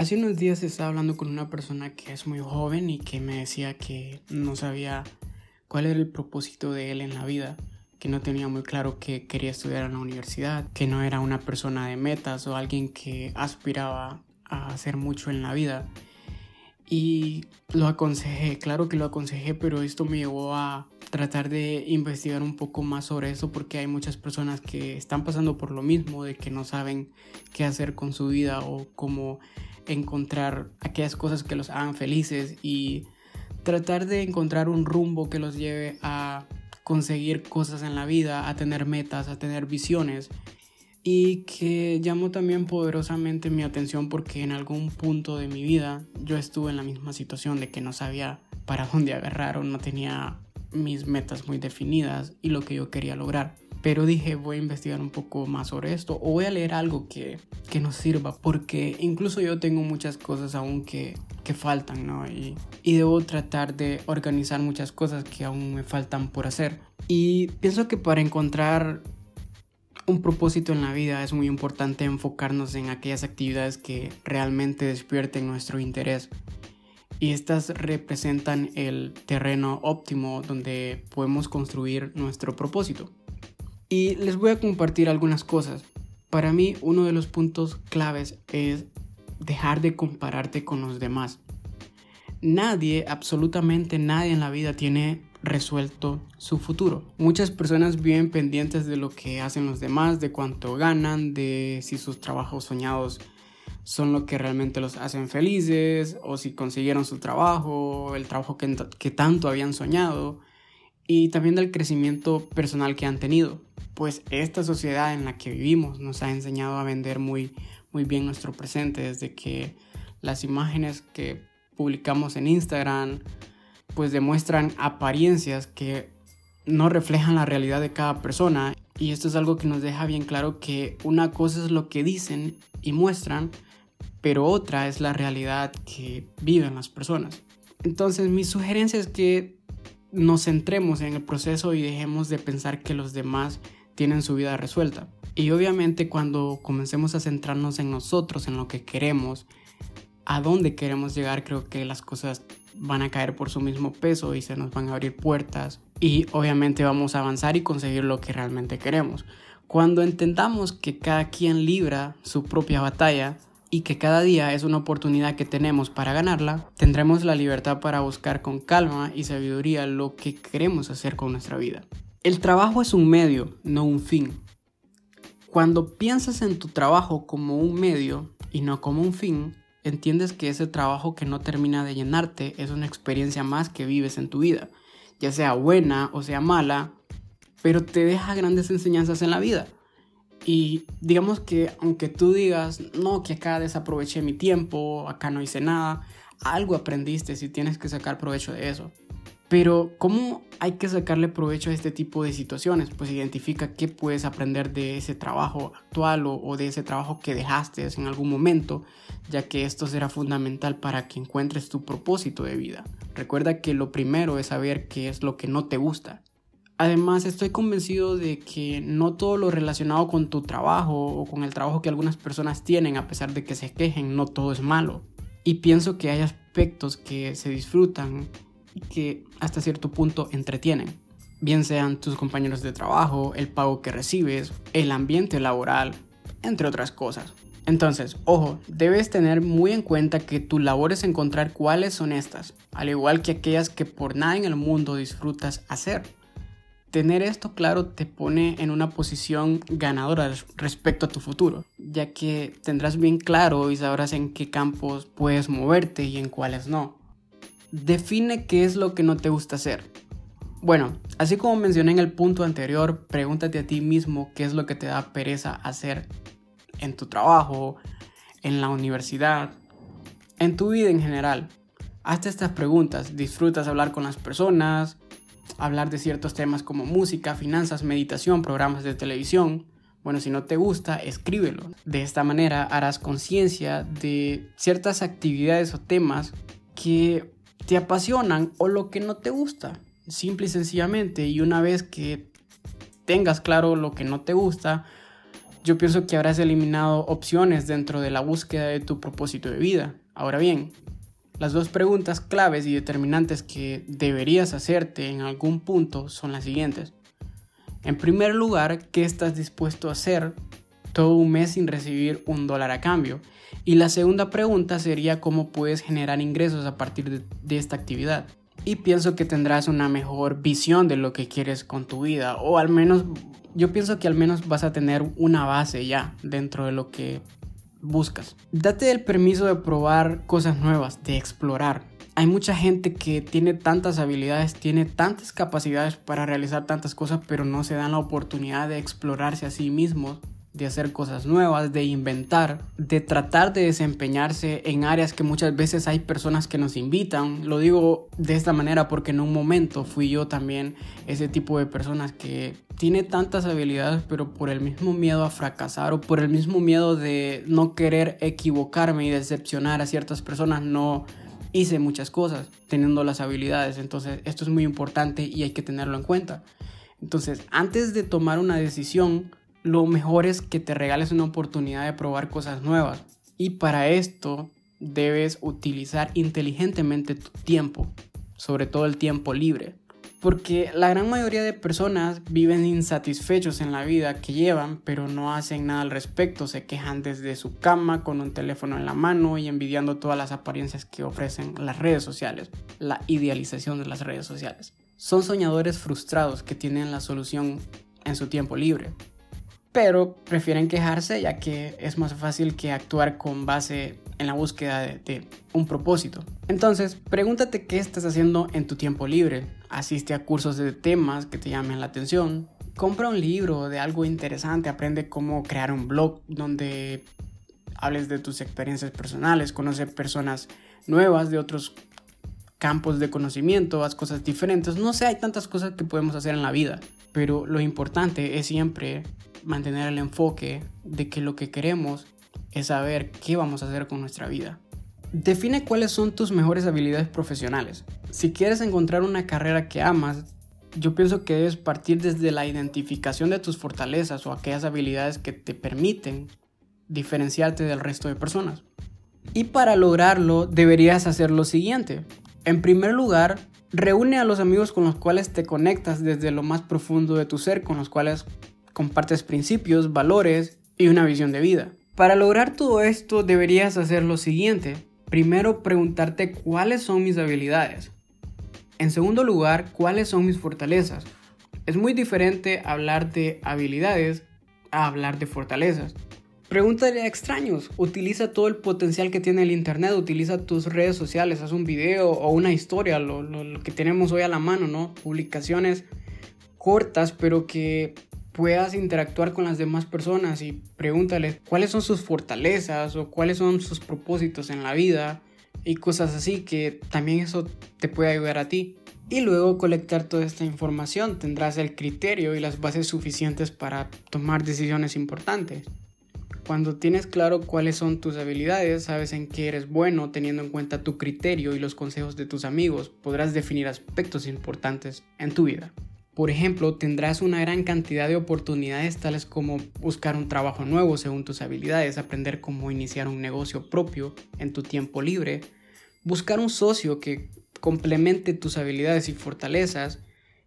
Hace unos días estaba hablando con una persona que es muy joven y que me decía que no sabía cuál era el propósito de él en la vida, que no tenía muy claro que quería estudiar en la universidad, que no era una persona de metas o alguien que aspiraba a hacer mucho en la vida. Y lo aconsejé, claro que lo aconsejé, pero esto me llevó a tratar de investigar un poco más sobre eso porque hay muchas personas que están pasando por lo mismo, de que no saben qué hacer con su vida o cómo encontrar aquellas cosas que los hagan felices y tratar de encontrar un rumbo que los lleve a conseguir cosas en la vida, a tener metas, a tener visiones. Y que llamó también poderosamente mi atención porque en algún punto de mi vida yo estuve en la misma situación de que no sabía para dónde agarrar o no tenía mis metas muy definidas y lo que yo quería lograr. Pero dije, voy a investigar un poco más sobre esto o voy a leer algo que, que nos sirva, porque incluso yo tengo muchas cosas aún que, que faltan, ¿no? Y, y debo tratar de organizar muchas cosas que aún me faltan por hacer. Y pienso que para encontrar un propósito en la vida es muy importante enfocarnos en aquellas actividades que realmente despierten nuestro interés y estas representan el terreno óptimo donde podemos construir nuestro propósito. Y les voy a compartir algunas cosas. Para mí uno de los puntos claves es dejar de compararte con los demás. Nadie, absolutamente nadie en la vida tiene resuelto su futuro. Muchas personas viven pendientes de lo que hacen los demás, de cuánto ganan, de si sus trabajos soñados son lo que realmente los hacen felices o si consiguieron su trabajo, el trabajo que, que tanto habían soñado y también del crecimiento personal que han tenido. Pues esta sociedad en la que vivimos nos ha enseñado a vender muy, muy bien nuestro presente, desde que las imágenes que publicamos en Instagram pues demuestran apariencias que no reflejan la realidad de cada persona y esto es algo que nos deja bien claro que una cosa es lo que dicen y muestran pero otra es la realidad que viven las personas. Entonces mi sugerencia es que nos centremos en el proceso y dejemos de pensar que los demás tienen su vida resuelta. Y obviamente cuando comencemos a centrarnos en nosotros, en lo que queremos, a dónde queremos llegar, creo que las cosas van a caer por su mismo peso y se nos van a abrir puertas y obviamente vamos a avanzar y conseguir lo que realmente queremos. Cuando entendamos que cada quien libra su propia batalla, y que cada día es una oportunidad que tenemos para ganarla, tendremos la libertad para buscar con calma y sabiduría lo que queremos hacer con nuestra vida. El trabajo es un medio, no un fin. Cuando piensas en tu trabajo como un medio y no como un fin, entiendes que ese trabajo que no termina de llenarte es una experiencia más que vives en tu vida, ya sea buena o sea mala, pero te deja grandes enseñanzas en la vida. Y digamos que aunque tú digas, no, que acá desaproveché mi tiempo, acá no hice nada, algo aprendiste si tienes que sacar provecho de eso. Pero ¿cómo hay que sacarle provecho a este tipo de situaciones? Pues identifica qué puedes aprender de ese trabajo actual o, de ese trabajo que dejaste en algún momento, ya que esto será fundamental para que encuentres tu propósito de vida. Recuerda que lo primero es saber qué es lo que no te gusta Además, estoy convencido de que no todo lo relacionado con tu trabajo o con el trabajo que algunas personas tienen, a pesar de que se quejen, no todo es malo. Y pienso que hay aspectos que se disfrutan y que hasta cierto punto entretienen. Bien sean tus compañeros de trabajo, el pago que recibes, el ambiente laboral, entre otras cosas. Entonces, ojo, debes tener muy en cuenta que tu labor es encontrar cuáles son estas, al igual que aquellas que por nada en el mundo disfrutas hacer Tener esto claro te pone en una posición ganadora respecto a tu futuro, ya que tendrás bien claro y sabrás en qué campos puedes moverte y en cuáles no. Define qué es lo que no te gusta hacer. Bueno, así como mencioné en el punto anterior, pregúntate a ti mismo qué es lo que te da pereza hacer en tu trabajo, en la universidad, en tu vida en general. Hazte estas preguntas. ¿Disfrutas hablar con las personas? Hablar de ciertos temas como música, finanzas, meditación, programas de televisión. Bueno, si no te gusta, escríbelo. De esta manera harás conciencia de ciertas actividades o temas que te apasionan o lo que no te gusta. Simple y sencillamente. Y una vez que tengas claro lo que no te gusta, yo pienso que habrás eliminado opciones dentro de la búsqueda de tu propósito de vida. Ahora bien, las dos preguntas claves y determinantes que deberías hacerte en algún punto son las siguientes. En primer lugar, ¿qué estás dispuesto a hacer todo un mes sin recibir un dólar a cambio? Y la segunda pregunta sería cómo puedes generar ingresos a partir de, de esta actividad. Y pienso que tendrás una mejor visión de lo que quieres con tu vida, o al menos yo pienso que al menos vas a tener una base ya dentro de lo que buscas. Date el permiso de probar cosas nuevas, de explorar. Hay mucha gente que tiene tantas habilidades, tiene tantas capacidades para realizar tantas cosas, pero no se dan la oportunidad de explorarse a sí mismos de hacer cosas nuevas, de inventar, de tratar de desempeñarse en áreas que muchas veces hay personas que nos invitan. Lo digo de esta manera porque en un momento fui yo también ese tipo de personas que tiene tantas habilidades pero por el mismo miedo a fracasar o por el mismo miedo de no querer equivocarme y decepcionar a ciertas personas no hice muchas cosas teniendo las habilidades. Entonces esto es muy importante y hay que tenerlo en cuenta. Entonces antes de tomar una decisión, lo mejor es que te regales una oportunidad de probar cosas nuevas. Y para esto debes utilizar inteligentemente tu tiempo, sobre todo el tiempo libre. Porque la gran mayoría de personas viven insatisfechos en la vida que llevan, pero no hacen nada al respecto. Se quejan desde su cama con un teléfono en la mano y envidiando todas las apariencias que ofrecen las redes sociales, la idealización de las redes sociales. Son soñadores frustrados que tienen la solución en su tiempo libre, pero prefieren quejarse ya que es más fácil que actuar con base en la búsqueda de, un propósito. Entonces, pregúntate qué estás haciendo en tu tiempo libre. Asiste a cursos de temas que te llamen la atención. Compra un libro de algo interesante, aprende cómo crear un blog donde hables de tus experiencias personales, conoce personas nuevas de otros campos de conocimiento, haz cosas diferentes. No sé, hay tantas cosas que podemos hacer en la vida, pero lo importante es siempre mantener el enfoque de que lo que queremos es saber qué vamos a hacer con nuestra vida. Define cuáles son tus mejores habilidades profesionales. Si quieres encontrar una carrera que amas, yo pienso que debes partir desde la identificación de tus fortalezas o aquellas habilidades que te permiten diferenciarte del resto de personas. Y para lograrlo deberías hacer lo siguiente. En primer lugar, reúne a los amigos con los cuales te conectas desde lo más profundo de tu ser, con los cuales compartes principios, valores y una visión de vida. Para lograr todo esto deberías hacer lo siguiente. Primero preguntarte cuáles son mis habilidades. En segundo lugar, cuáles son mis fortalezas. Es muy diferente hablar de habilidades a hablar de fortalezas. Pregúntale a extraños, utiliza todo el potencial que tiene el Internet, utiliza tus redes sociales, haz un video o una historia, lo, lo que tenemos hoy a la mano, ¿no? Publicaciones cortas, pero que puedas interactuar con las demás personas y pregúntales cuáles son sus fortalezas o cuáles son sus propósitos en la vida y cosas así que también eso te puede ayudar a ti. Y luego colectar toda esta información tendrás el criterio y las bases suficientes para tomar decisiones importantes. Cuando tienes claro cuáles son tus habilidades, sabes en qué eres bueno, teniendo en cuenta tu criterio y los consejos de tus amigos, podrás definir aspectos importantes en tu vida. Por ejemplo, tendrás una gran cantidad de oportunidades tales como buscar un trabajo nuevo según tus habilidades, aprender cómo iniciar un negocio propio en tu tiempo libre, buscar un socio que complemente tus habilidades y fortalezas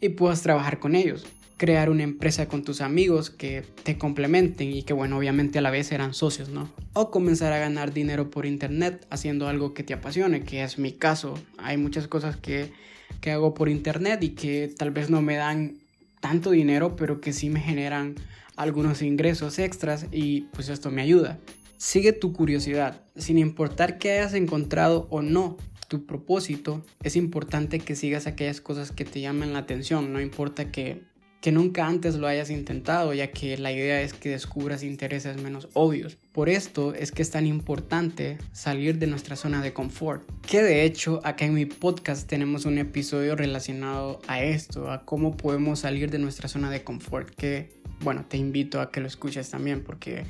y puedas trabajar con ellos, crear una empresa con tus amigos que te complementen y que bueno, obviamente a la vez eran socios, ¿no? O comenzar a ganar dinero por internet haciendo algo que te apasione, que es mi caso. Hay muchas cosas que que hago por internet y que tal vez no me dan tanto dinero, pero que sí me generan algunos ingresos extras y pues esto me ayuda. Sigue tu curiosidad, sin importar que hayas encontrado o no tu propósito, es importante que sigas aquellas cosas que te llaman la atención, no importa que que nunca antes lo hayas intentado, ya que la idea es que descubras intereses menos obvios. Por esto es que es tan importante salir de nuestra zona de confort. Que de hecho acá en mi podcast tenemos un episodio relacionado a esto, a cómo podemos salir de nuestra zona de confort, que bueno, te invito a que lo escuches también porque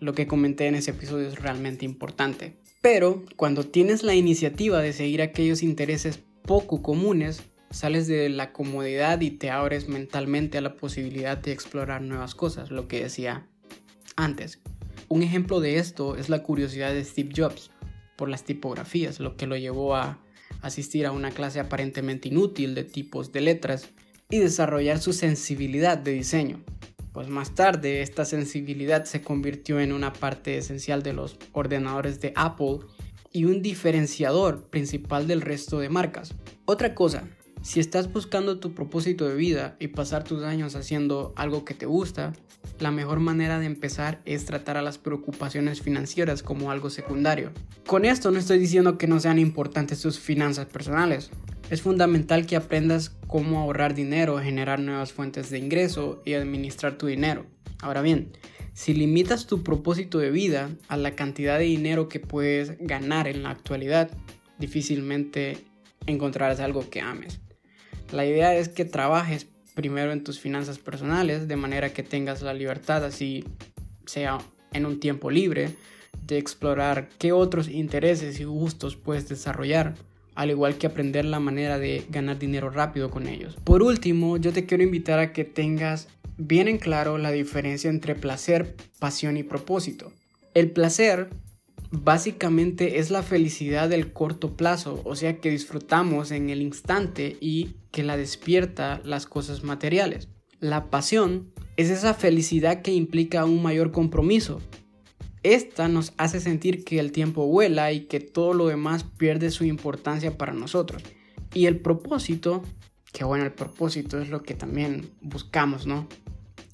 lo que comenté en ese episodio es realmente importante. Pero cuando tienes la iniciativa de seguir aquellos intereses poco comunes, sales de la comodidad y te abres mentalmente a la posibilidad de explorar nuevas cosas, lo que decía antes. Un ejemplo de esto es la curiosidad de Steve Jobs por las tipografías, lo que lo llevó a asistir a una clase aparentemente inútil de tipos de letras y desarrollar su sensibilidad de diseño. Pues más tarde esta sensibilidad se convirtió en una parte esencial de los ordenadores de Apple y un diferenciador principal del resto de marcas. Otra cosa, si estás buscando tu propósito de vida y pasar tus años haciendo algo que te gusta, la mejor manera de empezar es tratar a las preocupaciones financieras como algo secundario. Con esto no estoy diciendo que no sean importantes tus finanzas personales. Es fundamental que aprendas cómo ahorrar dinero, generar nuevas fuentes de ingreso y administrar tu dinero. Ahora bien, si limitas tu propósito de vida a la cantidad de dinero que puedes ganar en la actualidad, difícilmente encontrarás algo que ames. La idea es que trabajes primero en tus finanzas personales, de manera que tengas la libertad, así sea en un tiempo libre, de explorar qué otros intereses y gustos puedes desarrollar, al igual que aprender la manera de ganar dinero rápido con ellos. Por último, yo te quiero invitar a que tengas bien en claro la diferencia entre placer, pasión y propósito. El placer básicamente es la felicidad del corto plazo, o sea que disfrutamos en el instante y que la despierta las cosas materiales. La pasión es esa felicidad que implica un mayor compromiso. Esta nos hace sentir que el tiempo vuela y que todo lo demás pierde su importancia para nosotros. Y el propósito, que bueno, el propósito es lo que también buscamos, ¿no?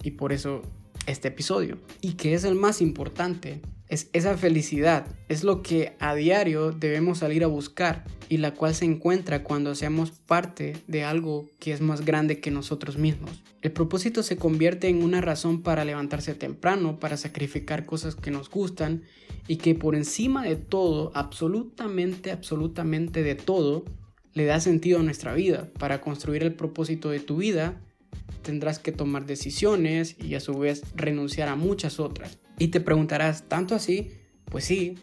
Y por eso este episodio. Y que es el más importante, es esa felicidad, es lo que a diario debemos salir a buscar y la cual se encuentra cuando seamos parte de algo que es más grande que nosotros mismos. El propósito se convierte en una razón para levantarse temprano, para sacrificar cosas que nos gustan y que por encima de todo, absolutamente, absolutamente de todo, le da sentido a nuestra vida. Para construir el propósito de tu vida, tendrás que tomar decisiones y a su vez renunciar a muchas otras. Y te preguntarás, ¿tanto así? Pues sí,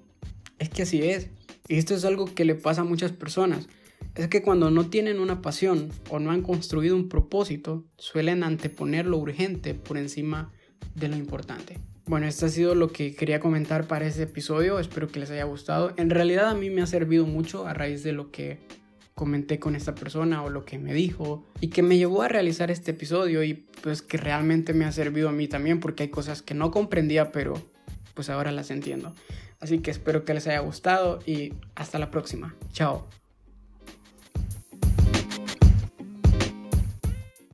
es que así es. Y esto es algo que le pasa a muchas personas. Es que cuando no tienen una pasión o no han construido un propósito, suelen anteponer lo urgente por encima de lo importante. Bueno, esto ha sido lo que quería comentar para este episodio. Espero que les haya gustado. En realidad a mí me ha servido mucho a raíz de lo que comenté con esta persona o lo que me dijo y que me llevó a realizar este episodio y pues que realmente me ha servido a mí también porque hay cosas que no comprendía pero pues ahora las entiendo. Así que espero que les haya gustado y hasta la próxima. Chao.